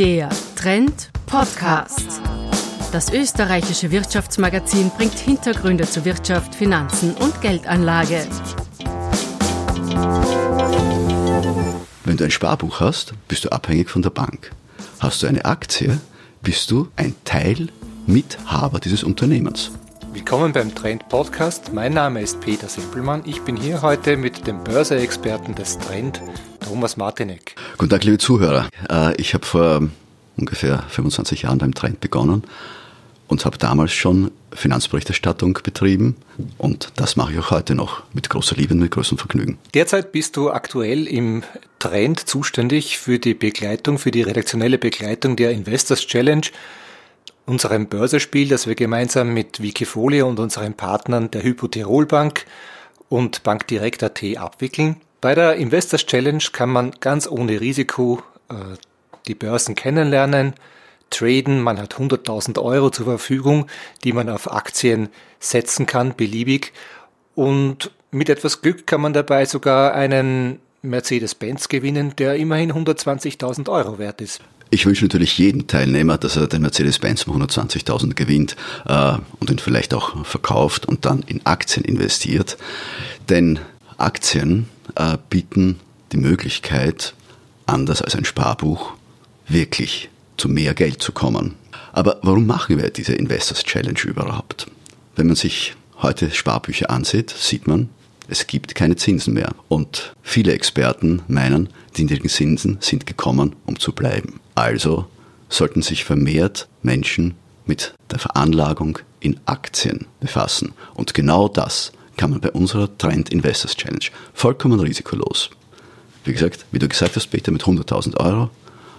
Der Trend Podcast. Das österreichische Wirtschaftsmagazin bringt Hintergründe zu Wirtschaft, Finanzen und Geldanlage. Wenn du ein Sparbuch hast, bist du abhängig von der Bank. Hast du eine Aktie, bist du ein Teil Mithaber dieses Unternehmens. Willkommen beim Trend Podcast. Mein Name ist Peter Simpelmann. Ich bin hier heute mit dem Börseexperten des Trend, Thomas Martinek. Guten Tag, liebe Zuhörer. Äh, ich habe vor ungefähr 25 Jahren beim Trend begonnen und habe damals schon Finanzberichterstattung betrieben und das mache ich auch heute noch mit großer Liebe und mit großem Vergnügen. Derzeit bist du aktuell im Trend zuständig für die Begleitung, für die redaktionelle Begleitung der Investors Challenge unserem Börsespiel, das wir gemeinsam mit Wikifolio und unseren Partnern der Hypo Tirol Bank und Bankdirekt.at abwickeln. Bei der Investors Challenge kann man ganz ohne Risiko äh, die Börsen kennenlernen, traden. Man hat 100.000 Euro zur Verfügung, die man auf Aktien setzen kann, beliebig. Und mit etwas Glück kann man dabei sogar einen Mercedes-Benz gewinnen, der immerhin 120.000 Euro wert ist. Ich wünsche natürlich jedem Teilnehmer, dass er den Mercedes-Benz um 120.000 gewinnt äh, und ihn vielleicht auch verkauft und dann in Aktien investiert. Denn Aktien äh, bieten die Möglichkeit, anders als ein Sparbuch, wirklich zu mehr Geld zu kommen. Aber warum machen wir diese Investors Challenge überhaupt? Wenn man sich heute Sparbücher ansieht, sieht man, es gibt keine Zinsen mehr. Und viele Experten meinen, die niedrigen Zinsen sind gekommen, um zu bleiben. Also sollten sich vermehrt Menschen mit der Veranlagung in Aktien befassen. Und genau das kann man bei unserer Trend Investors Challenge vollkommen risikolos. Wie gesagt, wie du gesagt hast, Peter, mit 100.000 Euro.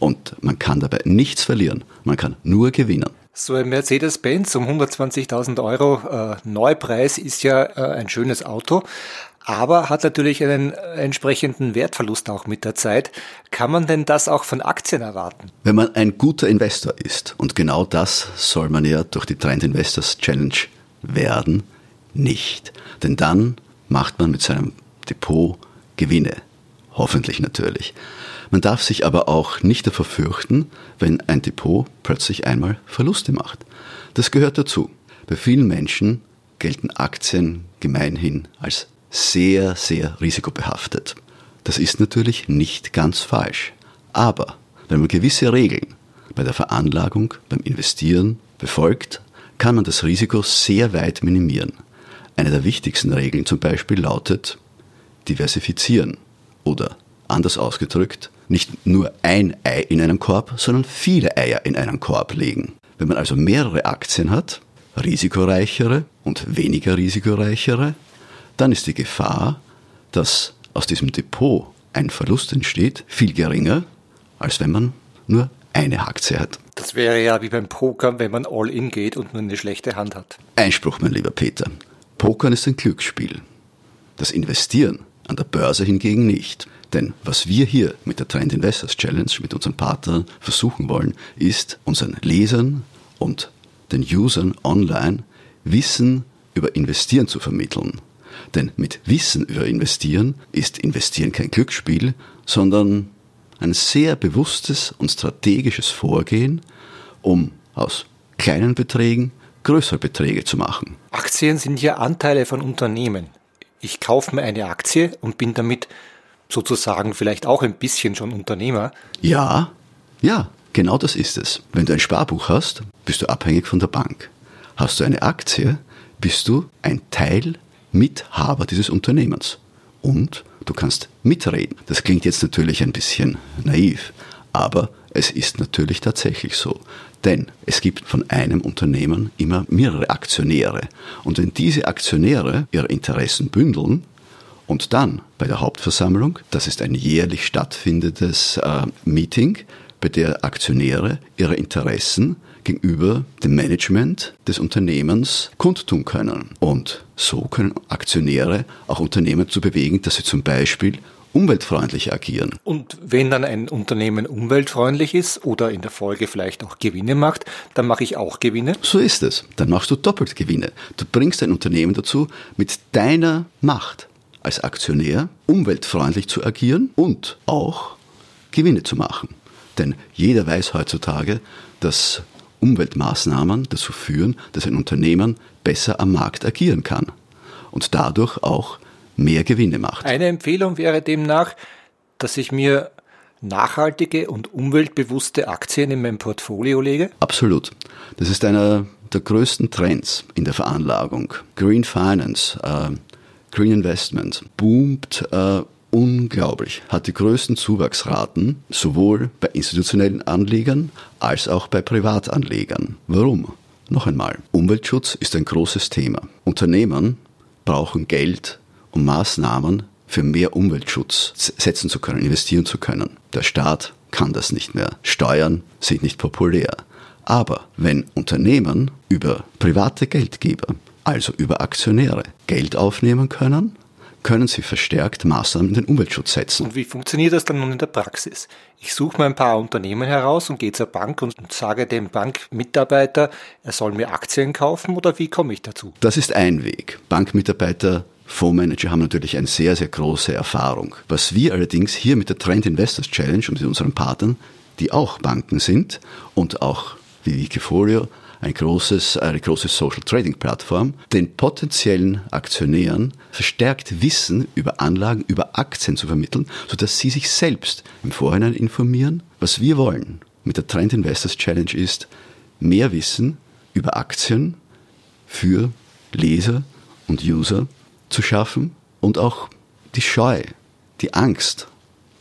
Und man kann dabei nichts verlieren. Man kann nur gewinnen. So ein Mercedes-Benz um 120.000 Euro äh, Neupreis ist ja äh, ein schönes Auto, aber hat natürlich einen entsprechenden Wertverlust auch mit der Zeit. Kann man denn das auch von Aktien erwarten? Wenn man ein guter Investor ist, und genau das soll man ja durch die Trend Investors Challenge werden, nicht. Denn dann macht man mit seinem Depot Gewinne. Hoffentlich natürlich. Man darf sich aber auch nicht davor fürchten, wenn ein Depot plötzlich einmal Verluste macht. Das gehört dazu. Bei vielen Menschen gelten Aktien gemeinhin als sehr, sehr risikobehaftet. Das ist natürlich nicht ganz falsch. Aber wenn man gewisse Regeln bei der Veranlagung, beim Investieren befolgt, kann man das Risiko sehr weit minimieren. Eine der wichtigsten Regeln zum Beispiel lautet diversifizieren oder anders ausgedrückt, nicht nur ein Ei in einem Korb, sondern viele Eier in einen Korb legen. Wenn man also mehrere Aktien hat, risikoreichere und weniger risikoreichere, dann ist die Gefahr, dass aus diesem Depot ein Verlust entsteht, viel geringer, als wenn man nur eine Aktie hat. Das wäre ja wie beim Poker, wenn man all in geht und nur eine schlechte Hand hat. Einspruch, mein lieber Peter. Pokern ist ein Glücksspiel. Das Investieren an der Börse hingegen nicht. Denn was wir hier mit der Trend Investors Challenge, mit unseren Partnern versuchen wollen, ist unseren Lesern und den Usern online Wissen über Investieren zu vermitteln. Denn mit Wissen über Investieren ist Investieren kein Glücksspiel, sondern ein sehr bewusstes und strategisches Vorgehen, um aus kleinen Beträgen größere Beträge zu machen. Aktien sind ja Anteile von Unternehmen. Ich kaufe mir eine Aktie und bin damit sozusagen vielleicht auch ein bisschen schon Unternehmer. Ja, ja, genau das ist es. Wenn du ein Sparbuch hast, bist du abhängig von der Bank. Hast du eine Aktie, bist du ein Teil, Mithaber dieses Unternehmens. Und du kannst mitreden. Das klingt jetzt natürlich ein bisschen naiv, aber es ist natürlich tatsächlich so. Denn es gibt von einem Unternehmen immer mehrere Aktionäre. Und wenn diese Aktionäre ihre Interessen bündeln, und dann bei der Hauptversammlung, das ist ein jährlich stattfindendes äh, Meeting, bei der Aktionäre ihre Interessen gegenüber dem Management des Unternehmens kundtun können. Und so können Aktionäre auch Unternehmen zu bewegen, dass sie zum Beispiel umweltfreundlich agieren. Und wenn dann ein Unternehmen umweltfreundlich ist oder in der Folge vielleicht auch Gewinne macht, dann mache ich auch Gewinne? So ist es. Dann machst du doppelt Gewinne. Du bringst ein Unternehmen dazu, mit deiner Macht als Aktionär umweltfreundlich zu agieren und auch Gewinne zu machen. Denn jeder weiß heutzutage, dass Umweltmaßnahmen dazu führen, dass ein Unternehmen besser am Markt agieren kann und dadurch auch mehr Gewinne macht. Eine Empfehlung wäre demnach, dass ich mir nachhaltige und umweltbewusste Aktien in mein Portfolio lege? Absolut. Das ist einer der größten Trends in der Veranlagung. Green Finance, äh, Green Investment boomt äh, unglaublich, hat die größten Zuwachsraten, sowohl bei institutionellen Anlegern als auch bei Privatanlegern. Warum? Noch einmal, Umweltschutz ist ein großes Thema. Unternehmen brauchen Geld, um Maßnahmen für mehr Umweltschutz setzen zu können, investieren zu können. Der Staat kann das nicht mehr. Steuern sind nicht populär. Aber wenn Unternehmen über private Geldgeber, also über Aktionäre, Geld aufnehmen können, können sie verstärkt Maßnahmen in den Umweltschutz setzen. Und wie funktioniert das dann nun in der Praxis? Ich suche mir ein paar Unternehmen heraus und gehe zur Bank und sage dem Bankmitarbeiter, er soll mir Aktien kaufen oder wie komme ich dazu? Das ist ein Weg. Bankmitarbeiter Fondsmanager haben natürlich eine sehr, sehr große Erfahrung. Was wir allerdings hier mit der Trend Investors Challenge und mit unseren Partnern, die auch Banken sind und auch wie Wikifolio ein großes, eine große Social Trading Plattform, den potenziellen Aktionären verstärkt Wissen über Anlagen, über Aktien zu vermitteln, sodass sie sich selbst im Vorhinein informieren. Was wir wollen mit der Trend Investors Challenge ist mehr Wissen über Aktien für Leser und User zu schaffen und auch die Scheu, die Angst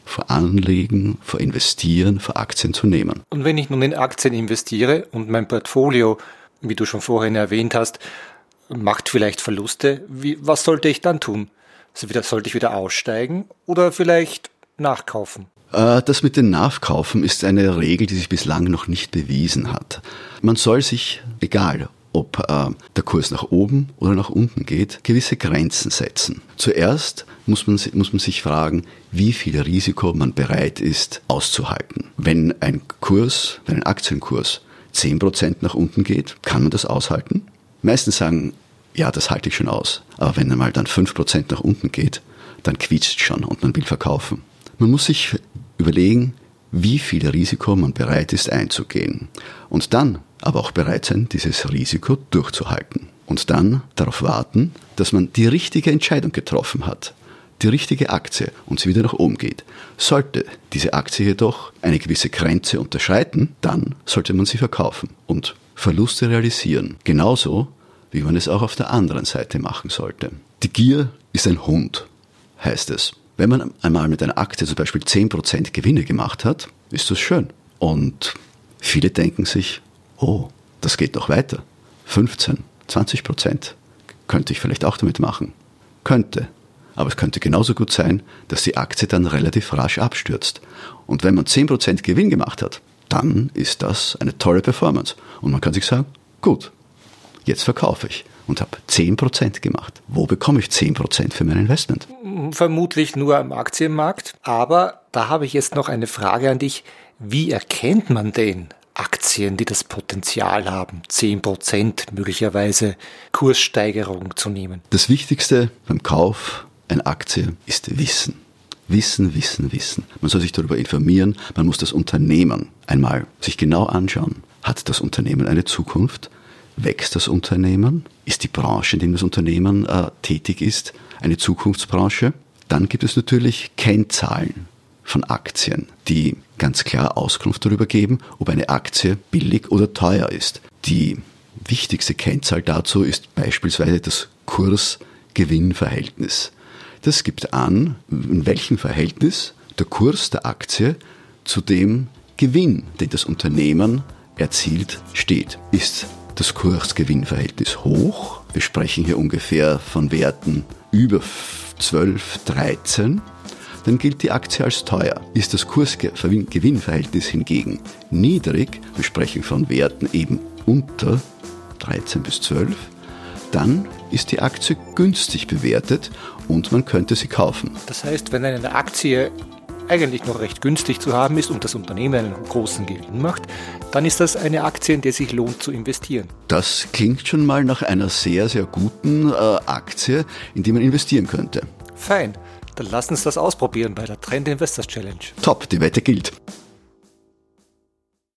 vor Anlegen, vor Investieren, vor Aktien zu nehmen. Und wenn ich nun in Aktien investiere und mein Portfolio, wie du schon vorhin erwähnt hast, macht vielleicht Verluste, wie, was sollte ich dann tun? Also wieder, sollte ich wieder aussteigen oder vielleicht nachkaufen? Äh, das mit den Nachkaufen ist eine Regel, die sich bislang noch nicht bewiesen hat. Man soll sich, egal ob äh, der Kurs nach oben oder nach unten geht, gewisse Grenzen setzen. Zuerst muss man, muss man sich fragen, wie viel Risiko man bereit ist auszuhalten. Wenn ein Kurs, wenn ein Aktienkurs 10% nach unten geht, kann man das aushalten? Meistens sagen, ja, das halte ich schon aus. Aber wenn einmal dann 5% nach unten geht, dann quietscht schon und man will verkaufen. Man muss sich überlegen, wie viel Risiko man bereit ist einzugehen. Und dann aber auch bereit sein, dieses Risiko durchzuhalten. Und dann darauf warten, dass man die richtige Entscheidung getroffen hat, die richtige Aktie und sie wieder nach oben geht. Sollte diese Aktie jedoch eine gewisse Grenze unterschreiten, dann sollte man sie verkaufen und Verluste realisieren. Genauso, wie man es auch auf der anderen Seite machen sollte. Die Gier ist ein Hund, heißt es. Wenn man einmal mit einer Aktie zum Beispiel 10% Gewinne gemacht hat, ist das schön. Und viele denken sich, oh, das geht noch weiter. 15, 20 Prozent könnte ich vielleicht auch damit machen. Könnte. Aber es könnte genauso gut sein, dass die Aktie dann relativ rasch abstürzt. Und wenn man 10 Prozent Gewinn gemacht hat, dann ist das eine tolle Performance. Und man kann sich sagen, gut, jetzt verkaufe ich und habe 10% gemacht. Wo bekomme ich 10% für mein Investment? Vermutlich nur am Aktienmarkt. Aber da habe ich jetzt noch eine Frage an dich. Wie erkennt man denn, Aktien, die das Potenzial haben, 10% möglicherweise Kurssteigerung zu nehmen. Das Wichtigste beim Kauf einer Aktie ist Wissen. Wissen, Wissen, Wissen. Man soll sich darüber informieren, man muss das Unternehmen einmal sich genau anschauen. Hat das Unternehmen eine Zukunft? Wächst das Unternehmen? Ist die Branche, in der das Unternehmen äh, tätig ist, eine Zukunftsbranche? Dann gibt es natürlich Kennzahlen von Aktien, die ganz klar Auskunft darüber geben, ob eine Aktie billig oder teuer ist. Die wichtigste Kennzahl dazu ist beispielsweise das Kurs-Gewinn-Verhältnis. Das gibt an, in welchem Verhältnis der Kurs der Aktie zu dem Gewinn, den das Unternehmen erzielt, steht. Ist das Kurs-Gewinn-Verhältnis hoch, wir sprechen hier ungefähr von Werten über 12, 13, dann gilt die Aktie als teuer. Ist das Kurs-Gewinn-Verhältnis hingegen niedrig, wir sprechen von Werten eben unter 13 bis 12, dann ist die Aktie günstig bewertet und man könnte sie kaufen. Das heißt, wenn eine Aktie eigentlich noch recht günstig zu haben ist und das Unternehmen einen großen Gewinn macht, dann ist das eine Aktie, in der sich lohnt zu investieren. Das klingt schon mal nach einer sehr, sehr guten äh, Aktie, in die man investieren könnte. Fein. Dann lass uns das ausprobieren bei der Trend Investors Challenge. Top, die Wette gilt.